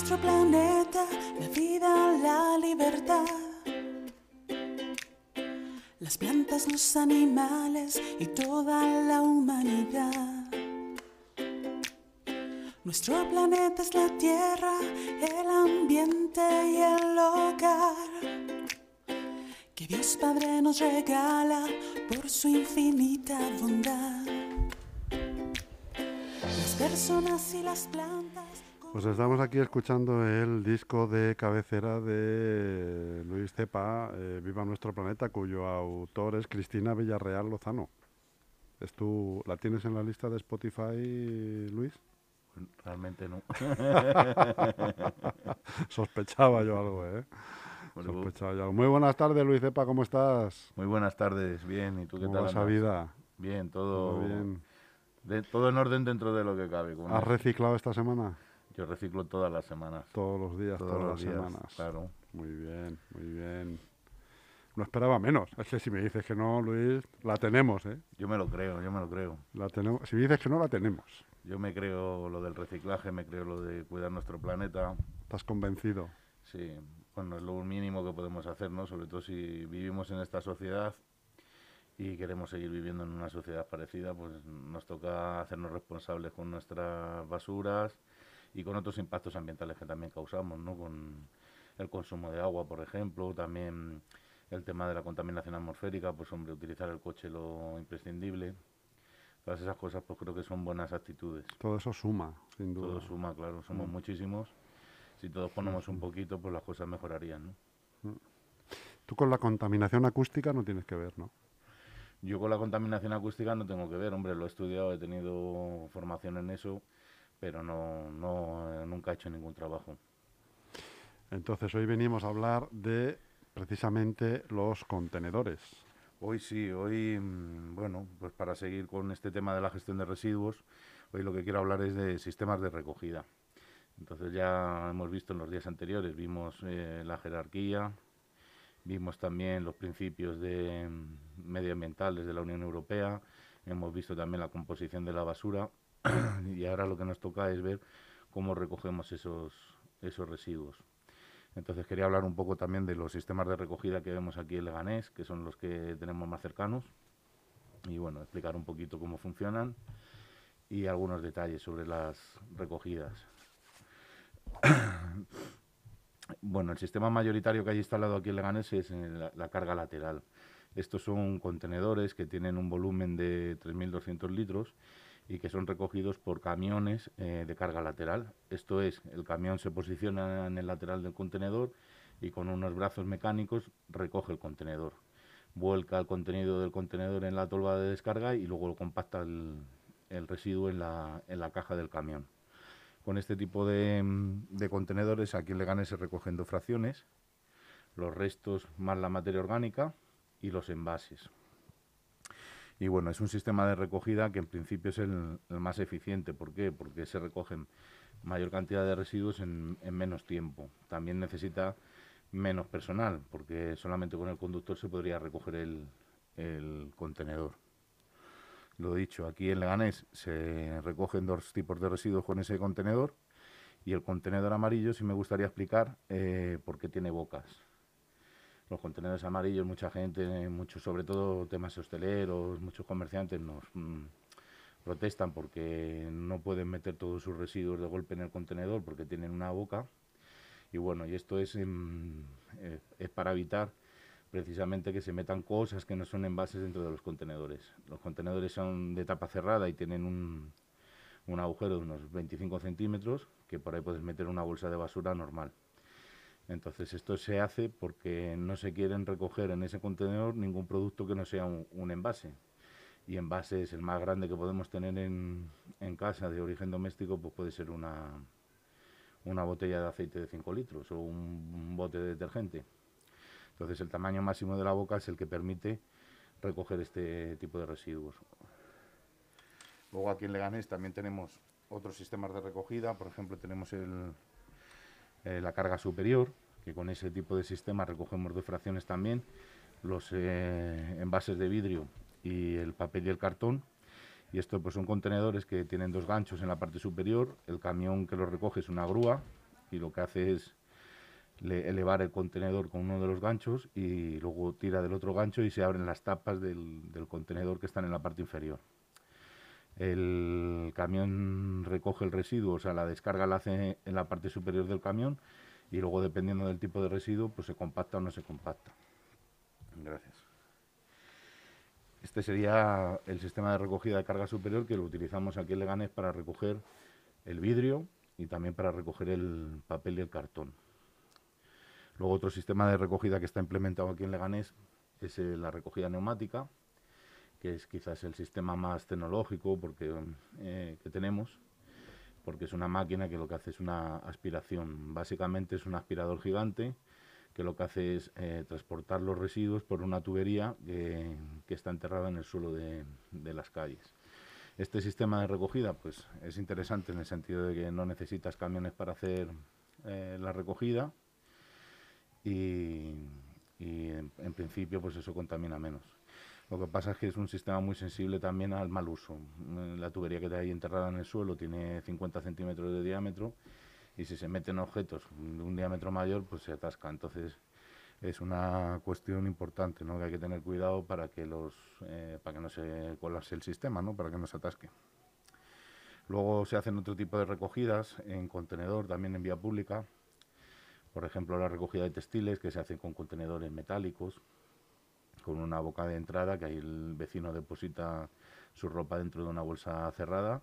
nuestro planeta, la vida, la libertad. Las plantas, los animales y toda la humanidad. Nuestro planeta es la tierra, el ambiente y el hogar que Dios Padre nos regala por su infinita bondad. Las personas y las plantas. Pues estamos aquí escuchando el disco de cabecera de Luis Cepa, eh, Viva Nuestro Planeta, cuyo autor es Cristina Villarreal Lozano. ¿Es tú, ¿La tienes en la lista de Spotify, Luis? Realmente no. Sospechaba yo algo, ¿eh? Sospechaba yo algo. Muy buenas tardes, Luis Cepa, ¿cómo estás? Muy buenas tardes, bien. ¿Y tú qué ¿Cómo tal? esa vida? Bien, todo, ¿Todo bien? de- todo en orden dentro de lo que cabe. ¿Has reciclado esta semana? Yo reciclo todas las semanas. Todos los días, todas las días, semanas. claro. Muy bien, muy bien. No esperaba menos. Es que si me dices que no, Luis, la tenemos, ¿eh? Yo me lo creo, yo me lo creo. La tenemos. Si me dices que no, la tenemos. Yo me creo lo del reciclaje, me creo lo de cuidar nuestro planeta. Estás convencido. Sí, bueno, es lo mínimo que podemos hacer, ¿no? Sobre todo si vivimos en esta sociedad y queremos seguir viviendo en una sociedad parecida, pues nos toca hacernos responsables con nuestras basuras y con otros impactos ambientales que también causamos, ¿no? Con el consumo de agua, por ejemplo, también el tema de la contaminación atmosférica, pues hombre, utilizar el coche lo imprescindible. Todas esas cosas pues creo que son buenas actitudes. Todo eso suma, sin duda. Todo suma, claro, somos Mm. muchísimos. Si todos ponemos un poquito, pues las cosas mejorarían, ¿no? Tú con la contaminación acústica no tienes que ver, ¿no? Yo con la contaminación acústica no tengo que ver, hombre, lo he estudiado, he tenido formación en eso, pero no, no nunca he hecho ningún trabajo. Entonces hoy venimos a hablar de precisamente los contenedores. Hoy sí, hoy, mm, bueno, pues para seguir con este tema de la gestión de residuos, hoy lo que quiero hablar es de sistemas de recogida. Entonces ya hemos visto en los días anteriores, vimos eh, la jerarquía, vimos también los principios de, mm, medioambientales de la Unión Europea, hemos visto también la composición de la basura y ahora lo que nos toca es ver cómo recogemos esos, esos residuos. Entonces quería hablar un poco también de los sistemas de recogida que vemos aquí en Leganés, que son los que tenemos más cercanos, y bueno, explicar un poquito cómo funcionan y algunos detalles sobre las recogidas. Bueno, el sistema mayoritario que hay instalado aquí en Leganés es la, la carga lateral. Estos son contenedores que tienen un volumen de 3.200 litros y que son recogidos por camiones eh, de carga lateral. Esto es, el camión se posiciona en el lateral del contenedor y con unos brazos mecánicos recoge el contenedor. Vuelca el contenido del contenedor en la tolva de descarga y luego lo compacta el, el residuo en la, en la caja del camión. Con este tipo de, de contenedores aquí en Leganés se recogen dos fracciones, los restos más la materia orgánica y los envases. Y bueno, es un sistema de recogida que en principio es el, más eficiente. ¿Por qué? Porque se recogen mayor cantidad de residuos en, en menos tiempo. También necesita menos personal, porque solamente con el conductor se podría recoger el, contenedor. Lo dicho, aquí en Leganés se recogen dos tipos de residuos con ese contenedor y el contenedor amarillo sí me gustaría explicar eh, por tiene bocas. Los contenedores amarillos, mucha gente, muchos, sobre todo temas hosteleros, muchos comerciantes nos mm, protestan porque no pueden meter todos sus residuos de golpe en el contenedor porque tienen una boca. Y bueno, y esto es, em, eh, es para evitar precisamente que se metan cosas que no son envases dentro de los contenedores. Los contenedores son de tapa cerrada y tienen un, un agujero de unos 25 centímetros que por ahí puedes meter una bolsa de basura normal. Entonces esto se hace porque no se quieren recoger en ese contenedor ningún producto que no sea un, envase. Y envase es el más grande que podemos tener en, casa de origen doméstico, pues puede ser una, una botella de aceite de 5 litros o un, un bote de detergente. Entonces el tamaño máximo de la boca es el que permite recoger este tipo de residuos. Luego aquí en Leganés también tenemos otros sistemas de recogida, por ejemplo tenemos el, eh, la carga superior, que con ese tipo de sistema recogemos dos fracciones también, los eh, envases de vidrio y el papel y el cartón. Y estos pues, son contenedores que tienen dos ganchos en la parte superior, el camión que los recoge es una grúa y lo que hace es elevar el contenedor con uno de los ganchos y luego tira del otro gancho y se abren las tapas del, del contenedor que están en la parte inferior. El camión recoge el residuo, o sea, la descarga la hace en la parte superior del camión y luego dependiendo del tipo de residuo, pues se compacta o no se compacta. Gracias. Este sería el sistema de recogida de carga superior que lo utilizamos aquí en Leganés para recoger el vidrio y también para recoger el papel y el cartón. Luego otro sistema de recogida que está implementado aquí en Leganés es eh, la recogida neumática, que es quizás el sistema más tecnológico porque, eh, que tenemos, porque es una máquina que lo que hace es una aspiración. Básicamente es un aspirador gigante que lo que hace es eh, transportar los residuos por una tubería que, está enterrada en el suelo de, las calles. Este sistema de recogida pues, es interesante en el sentido de que no necesitas camiones para hacer eh, la recogida y, en, principio pues eso contamina menos. Lo que pasa es que es un sistema muy sensible también al mal uso. La tubería que ahí enterrada en el suelo tiene 50 centímetros de diámetro y si se meten objetos de un diámetro mayor, pues se atasca. Entonces es una cuestión importante, ¿no? Que hay que tener cuidado para que los, eh, para que no se colapse el sistema, ¿no? Para que no se atasque. Luego se hacen otro tipo de recogidas en contenedor, también en vía pública. Por ejemplo, la recogida de textiles que se hace con contenedores metálicos, con una boca de entrada que ahí el vecino deposita su ropa dentro de una bolsa cerrada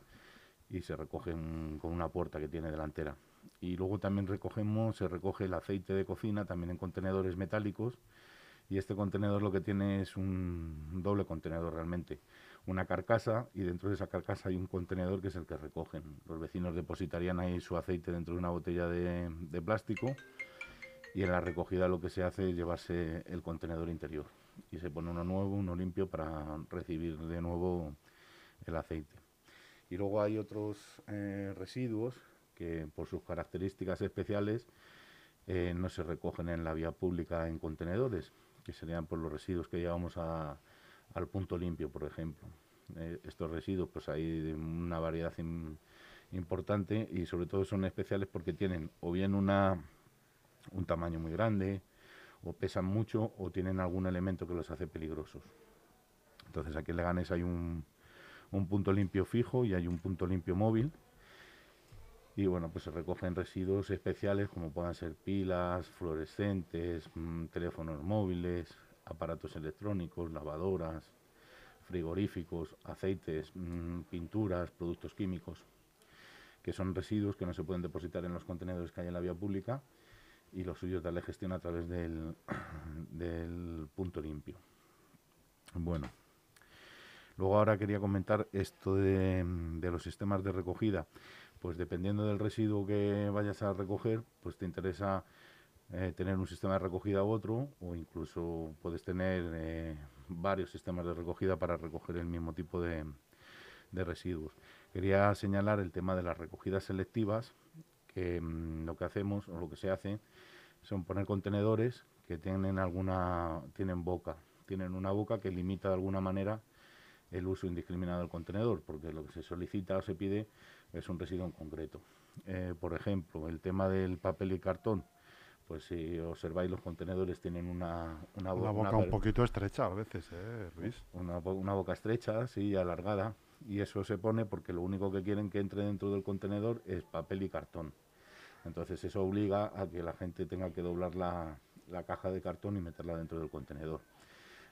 y se recogen con una puerta que tiene delantera y luego también recogemos, se recoge el aceite de cocina también en contenedores metálicos y este contenedor lo que tiene es un doble contenedor realmente, una carcasa y dentro de esa carcasa hay un contenedor que es el que recogen. Los vecinos depositarían ahí su aceite dentro de una botella de, de plástico y en la recogida lo que se hace es llevarse el contenedor interior y se pone uno nuevo, uno limpio para recibir de nuevo el aceite. Y luego hay otros eh, residuos que por sus características especiales eh, no se recogen en la vía pública en contenedores, que serían por los residuos que llevamos al punto limpio, por ejemplo. Eh, estos residuos, pues hay una variedad importante y sobre todo son especiales porque tienen o bien una, un tamaño muy grande, o pesan mucho, o tienen algún elemento que los hace peligrosos. Entonces aquí en Leganés hay un, un punto limpio fijo y hay un punto limpio móvil y bueno, pues se recogen residuos especiales como puedan ser pilas, fluorescentes, mm, teléfonos móviles, aparatos electrónicos, lavadoras, frigoríficos, aceites, mm, pinturas, productos químicos, que son residuos que no se pueden depositar en los contenedores que hay en la vía pública y los suyos darle gestión a través del, del punto limpio. Bueno, luego ahora quería comentar esto de, de los sistemas de recogida pues dependiendo del residuo que vayas a recoger, pues te interesa eh, tener un sistema de recogida u otro, o incluso puedes tener eh, varios sistemas de recogida para recoger el mismo tipo de, residuos. Quería señalar el tema de las recogidas selectivas, que mm, lo que hacemos o lo que se hace son poner contenedores que tienen alguna tienen boca, tienen una boca que limita de alguna manera el uso indiscriminado del contenedor, porque lo que se solicita o se pide es un residuo en concreto. Eh, por ejemplo, el tema del papel y cartón, pues si observáis los contenedores tienen una, una, boca un poquito estrecha a veces, ¿eh, Luis? Una, una, boca estrecha, sí, alargada, y eso se pone porque lo único que quieren que entre dentro del contenedor es papel y cartón. Entonces eso obliga a que la gente tenga que doblar la, la caja de cartón y meterla dentro del contenedor.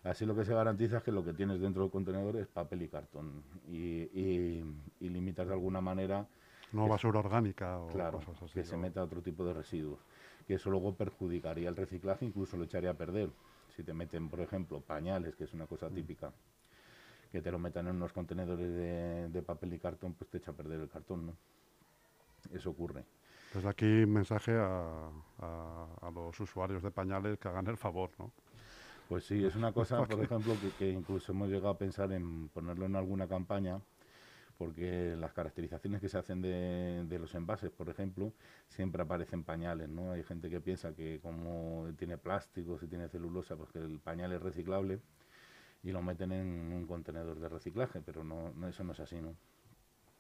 Así lo que se garantiza es que lo que tienes dentro del contenedor es papel y cartón y, y, limitas de alguna manera... No basura orgánica o claro, cosas así. que se meta otro tipo de residuos. Que eso luego perjudicaría el reciclaje, incluso lo echaría a perder. Si te meten, por ejemplo, pañales, que es una cosa mm. típica, que te lo metan en unos contenedores de, papel y cartón, pues te echa a perder el cartón, ¿no? Eso ocurre. Desde aquí mensaje a, a, los usuarios de pañales que hagan el favor, ¿no? Pues sí, es una cosa, por ejemplo, que, incluso hemos llegado a pensar en ponerlo en alguna campaña, porque las caracterizaciones que se hacen de, los envases, por ejemplo, siempre aparecen pañales, ¿no? Hay gente que piensa que como tiene plástico, si tiene celulosa, pues que el pañal es reciclable y lo meten en un contenedor de reciclaje, pero no, no eso no es así, ¿no?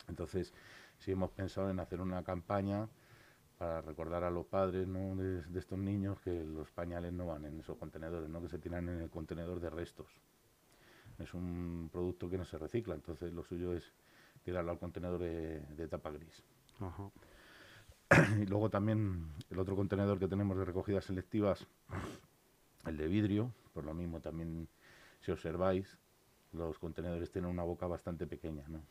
Entonces, sí hemos pensado en hacer una campaña para recordar a los padres ¿no? de, de estos niños que los pañales no van en esos contenedores, ¿no? que se tiran en el contenedor de restos. Es un producto que no se recicla, entonces lo suyo es tirarlo al contenedor de, de tapa gris. Ajá. Y luego también el otro contenedor que tenemos de recogidas selectivas, el de vidrio, por lo mismo también si observáis, los contenedores tienen una boca bastante pequeña, ¿no?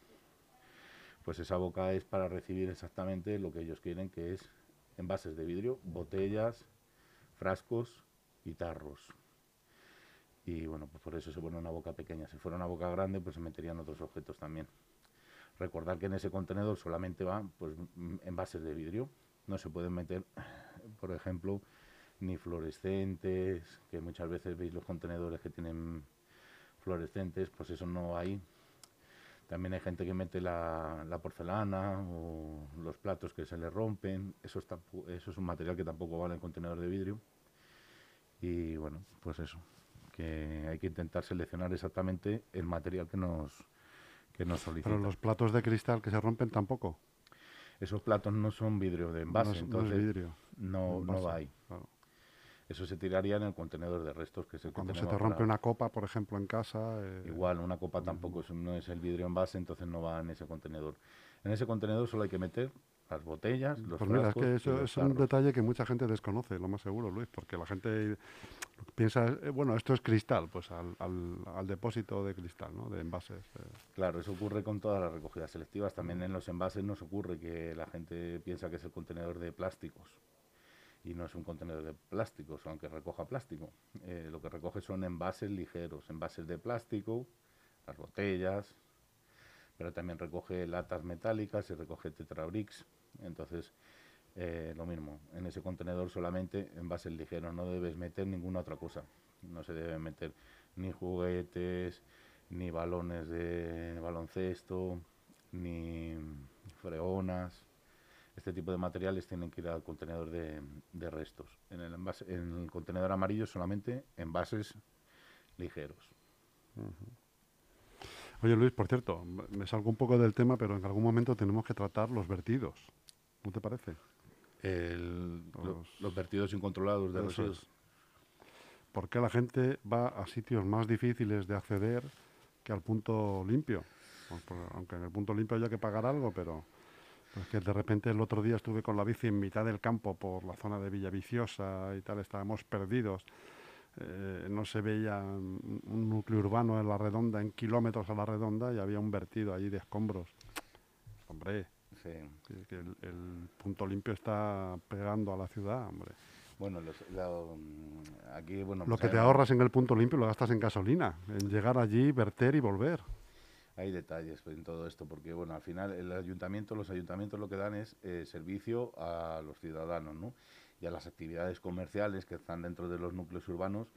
Pues esa boca es para recibir exactamente lo que ellos quieren, que es envases de vidrio, botellas, frascos y tarros. Y bueno, pues por eso se pone una boca pequeña. Si fuera una boca grande, pues se meterían otros objetos también. Recordar que en ese contenedor solamente van pues, mm, envases de vidrio. No se pueden meter, por ejemplo, ni fluorescentes, que muchas veces veis los contenedores que tienen fluorescentes, pues eso no hay. También hay gente que mete la, la porcelana o los platos que se le rompen. Eso, está, eso es un material que tampoco vale en contenedor de vidrio. Y bueno, pues eso, que hay que intentar seleccionar exactamente el material que nos, que nos solicita. Pero los platos de cristal que se rompen tampoco. Esos platos no son vidrio de envase, no es, no es entonces vidrio. no, no va ahí. claro. Eso se tiraría en el contenedor de restos, que que Cuando se te rompe para- una copa, por ejemplo, en casa. eh, Igual, una copa tampoco es, no es el vidrio en base, entonces no va en ese contenedor. En ese contenedor solo hay que meter las botellas, los Pues mira, es que eso un detalle que mucha gente desconoce, lo más seguro, Luis, porque la gente piensa, eh, bueno, esto es cristal, pues al, al, al depósito de cristal, ¿no? De envases. eh. Claro, eso ocurre con todas las recogidas selectivas. También en los envases nos ocurre que la gente piensa que es el contenedor de plásticos. Y no es un contenedor de plásticos, aunque recoja plástico. Eh, lo que recoge son envases ligeros, envases de plástico, las botellas, pero también recoge latas metálicas y recoge tetrabricks. Entonces, eh, lo mismo, en ese contenedor solamente envases ligeros, no debes meter ninguna otra cosa. No se debe meter ni juguetes, ni balones de baloncesto, ni freonas. Este tipo de materiales tienen que ir al contenedor de, de restos. En el, envase, en el contenedor amarillo solamente envases ligeros. Oye, Luis, por cierto, me salgo un poco del tema, pero en algún momento tenemos que tratar los vertidos. ¿No te parece? El- lo- Los- los vertidos incontrolados de residuos. es. ¿Por qué la gente va a sitios más difíciles de acceder que al punto limpio? Pues, pues, aunque en el punto limpio haya que pagar algo, pero pues que de repente el otro día estuve con la bici en mitad del campo por la zona de Villaviciosa y tal, estábamos perdidos. Eh, no se veía un un núcleo urbano en la redonda, en kilómetros a la redonda, y había un vertido allí de escombros. Hombre, Sí. que, que el, el punto limpio está pegando a la ciudad, hombre. Bueno, los- lo- aquí, bueno, Lo pues que te ahorras en el punto limpio lo gastas en gasolina, en llegar allí, verter y volver. Hay detalles en todo esto, porque bueno, al final el ayuntamiento, los ayuntamientos lo que dan es eh, servicio a los ciudadanos, ¿no? Y a las actividades comerciales que están dentro de los núcleos urbanos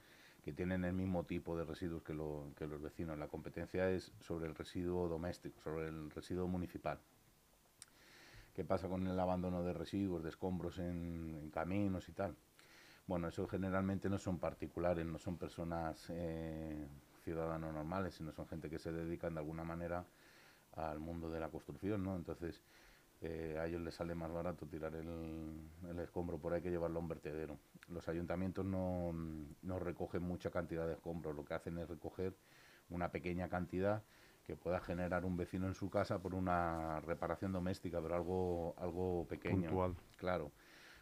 que tienen el mismo tipo de residuos que, lo- que los vecinos. La competencia es sobre el residuo doméstico, sobre el residuo municipal. ¿Qué pasa con el abandono de residuos, de escombros en, caminos y tal? Bueno, eso generalmente no son particulares, no son personas eh, ciudadanos normales, sino son gente que se dedican de alguna manera al mundo de la construcción, ¿no? Entonces, eh, a ellos les sale más barato tirar el, el escombro por ahí que llevarlo a un vertedero. Los ayuntamientos no, no recogen mucha cantidad de escombros, lo que hacen es recoger una pequeña cantidad que pueda generar un vecino en su casa por una reparación doméstica, pero algo, algo pequeño. Puntual. Claro.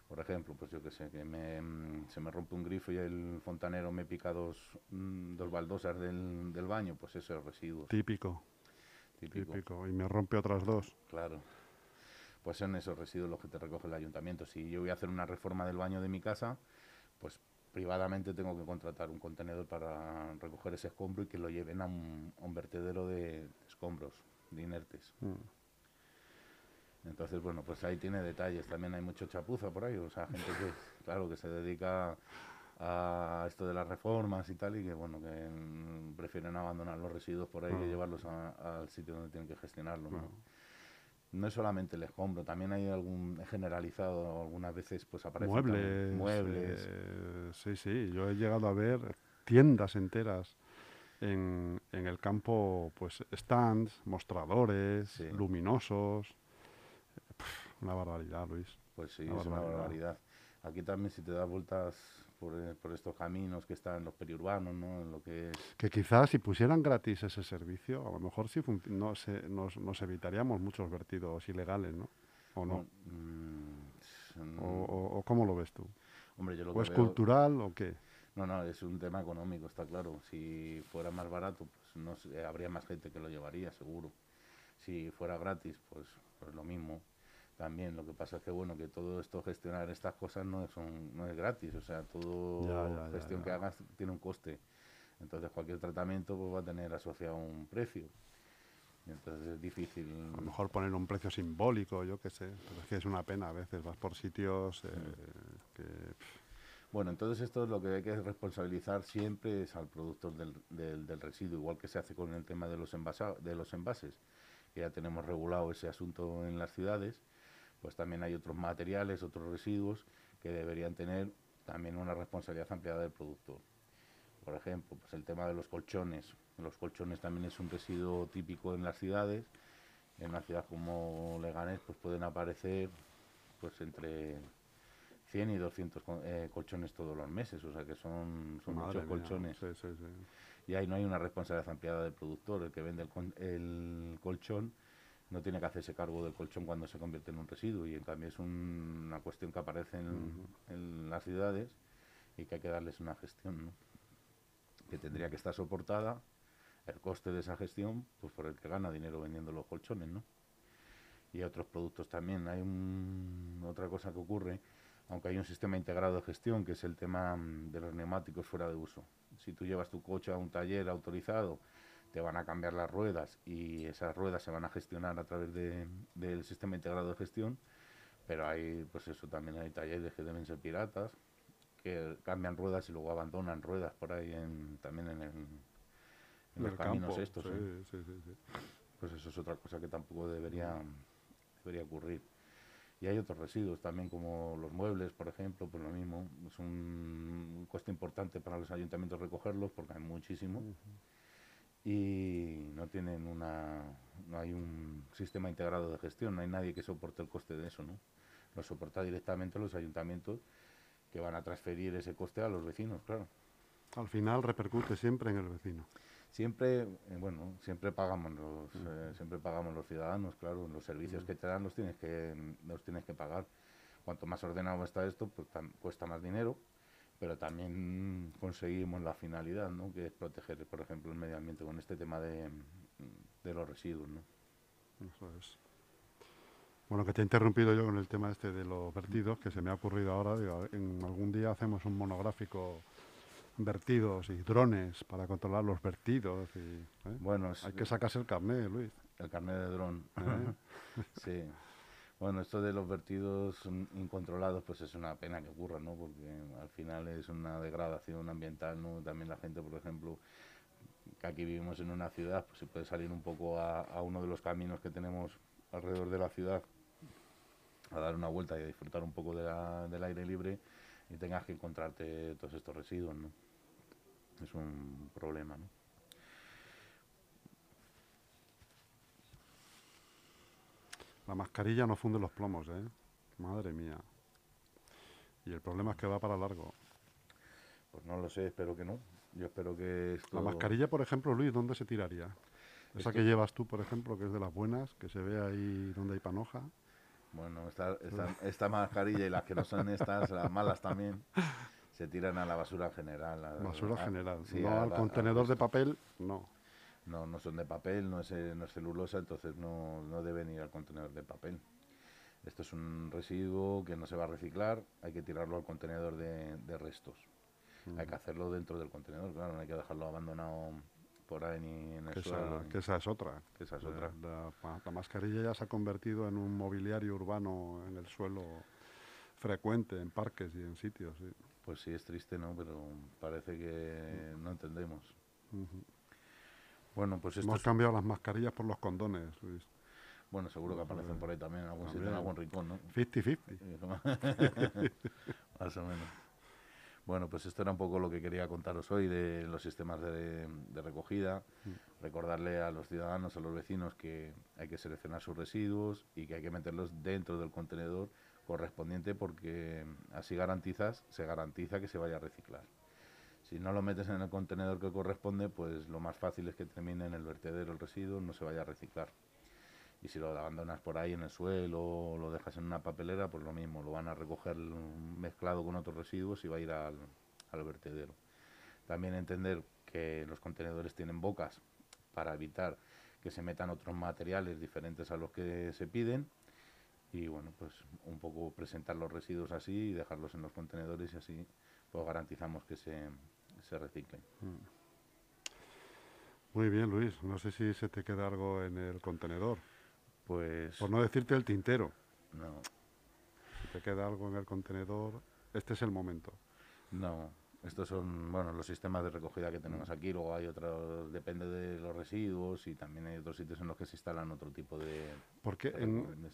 Por ejemplo, pues yo qué sé, que me, mm, se me rompe un grifo y el fontanero me pica dos, mm, dos baldosas del, del baño, pues eso es residuos. Típico, típico. típico. Y me rompe otras dos. Claro. Pues son esos residuos los que te recoge el ayuntamiento. Si yo voy a hacer una reforma del baño de mi casa, pues privadamente tengo que contratar un contenedor para recoger ese escombro y que lo lleven a un, a un vertedero de escombros, de inertes. Mm. Entonces, bueno, pues ahí tiene detalles. También hay mucho chapuza por ahí, o sea, gente que, claro, que se dedica a esto de las reformas y tal, y que, bueno, que mm, prefieren abandonar los residuos por ahí que Claro. llevarlos a- al sitio donde tienen que gestionarlos. ¿no? Claro. No es solamente el escombro, también hay algún generalizado algunas veces, pues aparecen Muebles. muebles. eh, sí, sí. Yo he llegado a ver tiendas enteras en, en el campo, pues stands, mostradores, Sí. luminosos. Una barbaridad, Luis. Pues sí, Una es una barbaridad. Aquí también si te das vueltas por, eh, por estos caminos que están en los periurbanos, ¿no? En lo que es Que quizás si pusieran gratis ese servicio, a lo mejor sí no se- nos, nos evitaríamos muchos vertidos ilegales, ¿no? ¿O no? Mm, ¿O, o- o cómo lo ves tú? hombre, yo lo ¿O que es veo- cultural o qué? No, no, es un tema económico, está claro. Si fuera más barato, pues no sé, habría más gente que lo llevaría, seguro. Si fuera gratis, pues, pues lo mismo. También lo que pasa es que bueno, que todo esto gestionar estas cosas no es un- no es gratis, o sea, ya, ya, gestión que hagas tiene un coste. Entonces cualquier tratamiento pues, va a tener asociado un precio. Entonces es difícil. A lo mejor poner un precio simbólico, yo qué sé. Pero es que es una pena a veces. Vas por sitios eh, que... Bueno, entonces esto es lo que hay que responsabilizar siempre es al productor del, del- del residuo, igual que se hace con el tema de los, envasa- de los envases, que ya tenemos regulado ese asunto en las ciudades, pues también hay otros materiales, otros residuos que deberían tener también una responsabilidad ampliada del productor. Por ejemplo, pues el tema de los colchones. Los colchones también es un residuo típico en las ciudades. En una ciudad como Leganés pues pueden aparecer pues entre 100 y 200 co- eh, colchones todos los meses, o sea que son, son madre muchos mía, colchones. sí, sí, sí. Y ahí no hay una responsabilidad ampliada del productor. El que vende el colchón no tiene que hacerse cargo del colchón cuando se convierte en un residuo. Y en cambio es un- una cuestión que aparece en, en las ciudades y que hay que darles una gestión, ¿no? que tendría que estar soportada el coste de esa gestión pues por el que gana dinero vendiendo los colchones. ¿no? y otros productos también. Hay un- otra cosa que ocurre, aunque hay un sistema integrado de gestión, que es el tema mm, de los neumáticos fuera de uso. Si tú llevas tu coche a un taller autorizado, te van a cambiar las ruedas y esas ruedas se van a gestionar a través de- del sistema integrado de gestión, pero hay, pues eso, también hay talleres que deben ser piratas, que cambian ruedas y luego abandonan ruedas por ahí en, también en, el- en los caminos estos. sí, ¿eh? sí, sí, sí. pues eso es otra cosa que tampoco debería, debería ocurrir. Y hay otros residuos también, como los muebles, por ejemplo, pues lo mismo. Es un coste importante para los ayuntamientos recogerlos, porque hay muchísimo. Y no tienen una. No hay un sistema integrado de gestión, no hay nadie que soporte el coste de eso, ¿no? Lo soporta directamente los ayuntamientos que van a transferir ese coste a los vecinos, claro. Al final repercute siempre en el vecino. Siempre, eh, bueno, siempre pagamos los, eh, siempre pagamos los ciudadanos, claro, los servicios que te dan los tienes que, los tienes que pagar. Cuanto más ordenado está esto, pues cuesta más dinero, pero también conseguimos la finalidad, ¿no? Que es proteger, por ejemplo, el medio ambiente con este tema de, de los residuos, ¿no? Eso es. Bueno, que te he interrumpido yo con el tema este de los vertidos, que se me ha ocurrido ahora. digo, en algún día hacemos un monográfico vertidos y drones para controlar los vertidos. Y, ¿eh? Bueno, Hay que sacarse el carnet, Luis. El carnet de dron. ¿eh? sí. Bueno, esto de los vertidos incontrolados, pues es una pena que ocurra, ¿no? Porque al final es una degradación ambiental, ¿no? También la gente, por ejemplo, que aquí vivimos en una ciudad, pues se puede salir un poco a, a uno de los caminos que tenemos alrededor de la ciudad, a dar una vuelta y a disfrutar un poco de la- del aire libre y tengas que encontrarte todos estos residuos, ¿no? Es un problema, ¿no? La mascarilla no funde los plomos, ¿eh? Madre mía. Y el problema es que va para largo. Pues no lo sé, espero que no. Yo espero que esto... La mascarilla, por ejemplo, Luis, ¿dónde se tiraría? Esa Esto- que llevas tú, por ejemplo, que es de las buenas, que se ve ahí donde hay panoja. Bueno, esta, esta, esta mascarilla y las que no son estas, las malas también, se tiran a la basura general. a- Basura a- general. sí, no al contenedor de papel, no. No, no son de papel, no es, eh, no es celulosa, entonces no, no deben ir al contenedor de papel. Esto es un residuo que no se va a reciclar, hay que tirarlo al contenedor de, de restos. Hay que hacerlo dentro del contenedor, claro, no hay que dejarlo abandonado por ahí ni en el Que suelo. esa, ni- que esa es otra. que esa es La- otra. La, ma- la mascarilla ya se ha convertido en un mobiliario urbano en el suelo frecuente, en parques y en sitios. sí. Pues sí, es triste, ¿no? Pero parece que no entendemos. Bueno, pues esto Hemos es- cambiado las mascarillas por los condones, Luis. Bueno, seguro que aparecen por ahí también en algún sitio, en algún rincón, ¿no? 50-50. Más o menos. Bueno, pues esto era un poco lo que quería contaros hoy de los sistemas de, de recogida. Recordarle a los ciudadanos, a los vecinos, que hay que seleccionar sus residuos y que hay que meterlos dentro del contenedor correspondiente porque así garantizas, se garantiza que se vaya a reciclar. Si no lo metes en el contenedor que corresponde, pues lo más fácil es que termine en el vertedero el residuo, no se vaya a reciclar. Y si lo abandonas por ahí en el suelo o lo dejas en una papelera, pues lo mismo, lo van a recoger mezclado con otros residuos y va a ir al, al vertedero. También entender que los contenedores tienen bocas para evitar que se metan otros materiales diferentes a los que se piden y bueno, pues un poco presentar los residuos así y dejarlos en los contenedores y así pues garantizamos que se, se reciclen. Mm. Muy bien, Luis. No sé si se te queda algo en el contenedor. Pues... Por no decirte el tintero. No. Si te queda algo en el contenedor, este es el momento. No, estos son bueno los sistemas de recogida que tenemos aquí. Luego hay otros, depende de los residuos y también hay otros sitios en los que se instalan otro tipo de. Porque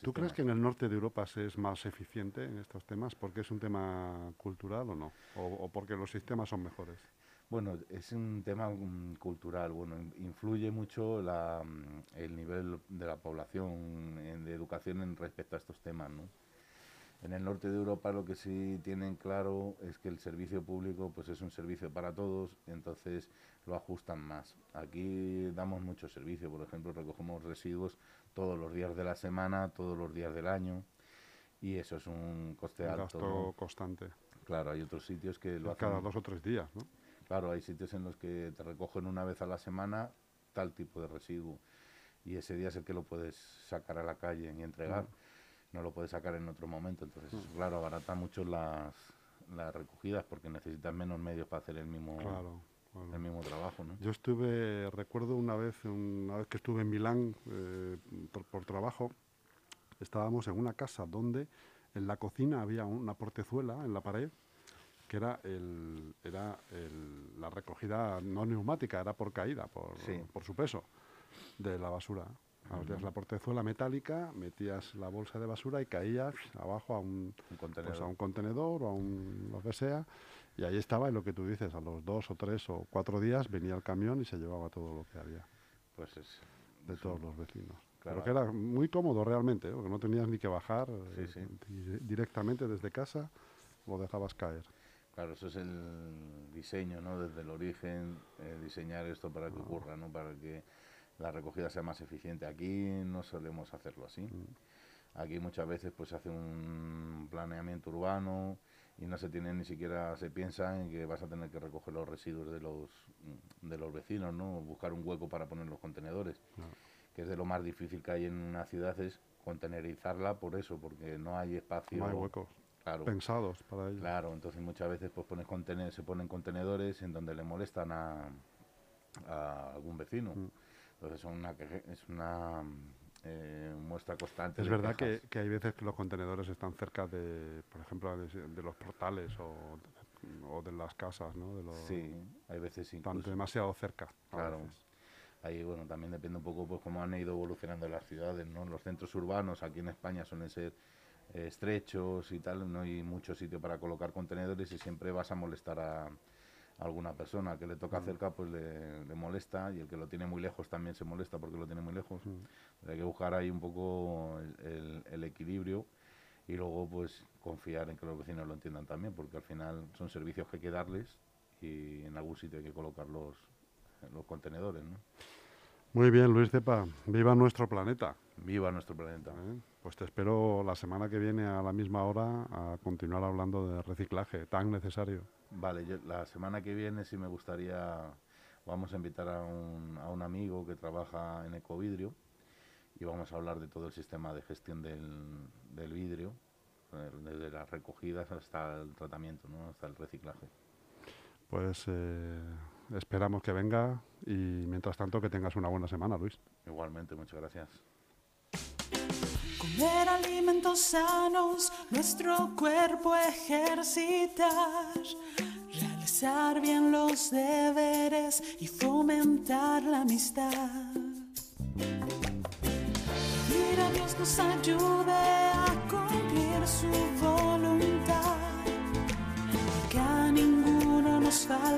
¿Tú crees que en el norte de Europa se es más eficiente en estos temas? ¿Porque es un tema cultural o no? ¿O, porque los sistemas son mejores? Bueno, es un tema mm, cultural. Bueno, influye mucho la, mm, el nivel de la población de educación en respecto a estos temas, ¿no? En el norte de Europa lo que sí tienen claro es que el servicio público pues es un servicio para todos, entonces lo ajustan más. Aquí damos mucho servicio, por ejemplo, recogemos residuos todos los días de la semana, todos los días del año, y eso es un coste alto. Gasto constante. Claro, hay otros sitios que lo hacen... Cada dos o tres días, ¿no? Claro, hay sitios en los que te recogen una vez a la semana tal tipo de residuo, y ese día es el que lo puedes sacar a la calle y entregar no lo puedes sacar en otro momento. Entonces, mm. claro, abarata mucho las, las recogidas porque necesitas menos medios para hacer el mismo, el mismo trabajo. ¿no? Yo estuve, recuerdo una vez, una vez que estuve en Milán eh, por, trabajo, estábamos en una casa donde en la cocina había una portezuela en la pared que era el, era el, la recogida no neumática, era por caída, por, por su peso de la basura. Abrías la portezuela metálica, metías la bolsa de basura y caías abajo a un, contenedor. Pues a un contenedor o a un lo que sea. Y ahí estaba, y lo que tú dices, a los dos o tres o cuatro días venía el camión y se llevaba todo lo que había. Pues es. De todos los vecinos. Claro. que era muy cómodo realmente, ¿eh? porque no tenías ni que bajar eh, directamente desde casa, lo dejabas caer. Claro, eso es el diseño, ¿no? Desde el origen, eh, diseñar esto para que ocurra, ¿no? Para que la recogida sea más eficiente. Aquí no solemos hacerlo así. Mm. Aquí muchas veces pues se hace un planeamiento urbano y no se tiene ni siquiera se piensa en que vas a tener que recoger los residuos de los de los vecinos, ¿no? Buscar un hueco para poner los contenedores, que es de lo más difícil que hay en una ciudad es contenerizarla por eso, porque no hay espacio. No hay huecos. Pensados para ello. Claro, entonces muchas veces pues pones se ponen contenedores en donde le molestan a, a algún vecino. Mm. Entonces una, es una eh, muestra constante. Es verdad que, que, hay veces que los contenedores están cerca de, por ejemplo, de, los portales o, o, de las casas, ¿no? De los, sí, hay veces incluso. Están demasiado cerca. Claro. Ahí, bueno, también depende un poco pues cómo han ido evolucionando las ciudades, ¿no? Los centros urbanos aquí en España suelen ser estrechos y tal, no hay mucho sitio para colocar contenedores y siempre vas a molestar a alguna persona que le toca mm. cerca pues le, molesta y el que lo tiene muy lejos también se molesta porque lo tiene muy lejos. Mm. Hay que buscar ahí un poco el, equilibrio y luego pues confiar en que los vecinos lo entiendan también porque al final son servicios que hay que darles y en algún sitio hay que colocar los, los contenedores. ¿no? Muy bien, Luis Cepa. Viva nuestro planeta. Viva nuestro planeta. ¿Eh? Pues te espero la semana que viene a la misma hora a continuar hablando de reciclaje tan necesario. Vale, la semana que viene sí me gustaría, vamos a invitar a un, a un amigo que trabaja en Ecovidrio y vamos a hablar de todo el sistema de gestión del, del vidrio, eh, desde las recogidas hasta el tratamiento, ¿no? hasta el reciclaje. Pues eh, esperamos que venga y mientras tanto que tengas una buena semana, Luis. Igualmente, muchas gracias. Comer alimentos sanos, nuestro cuerpo ejercitar, realizar bien los deberes y fomentar la amistad. Pedir a Dios nos ayude a cumplir su voluntad, que a ninguno nos falte.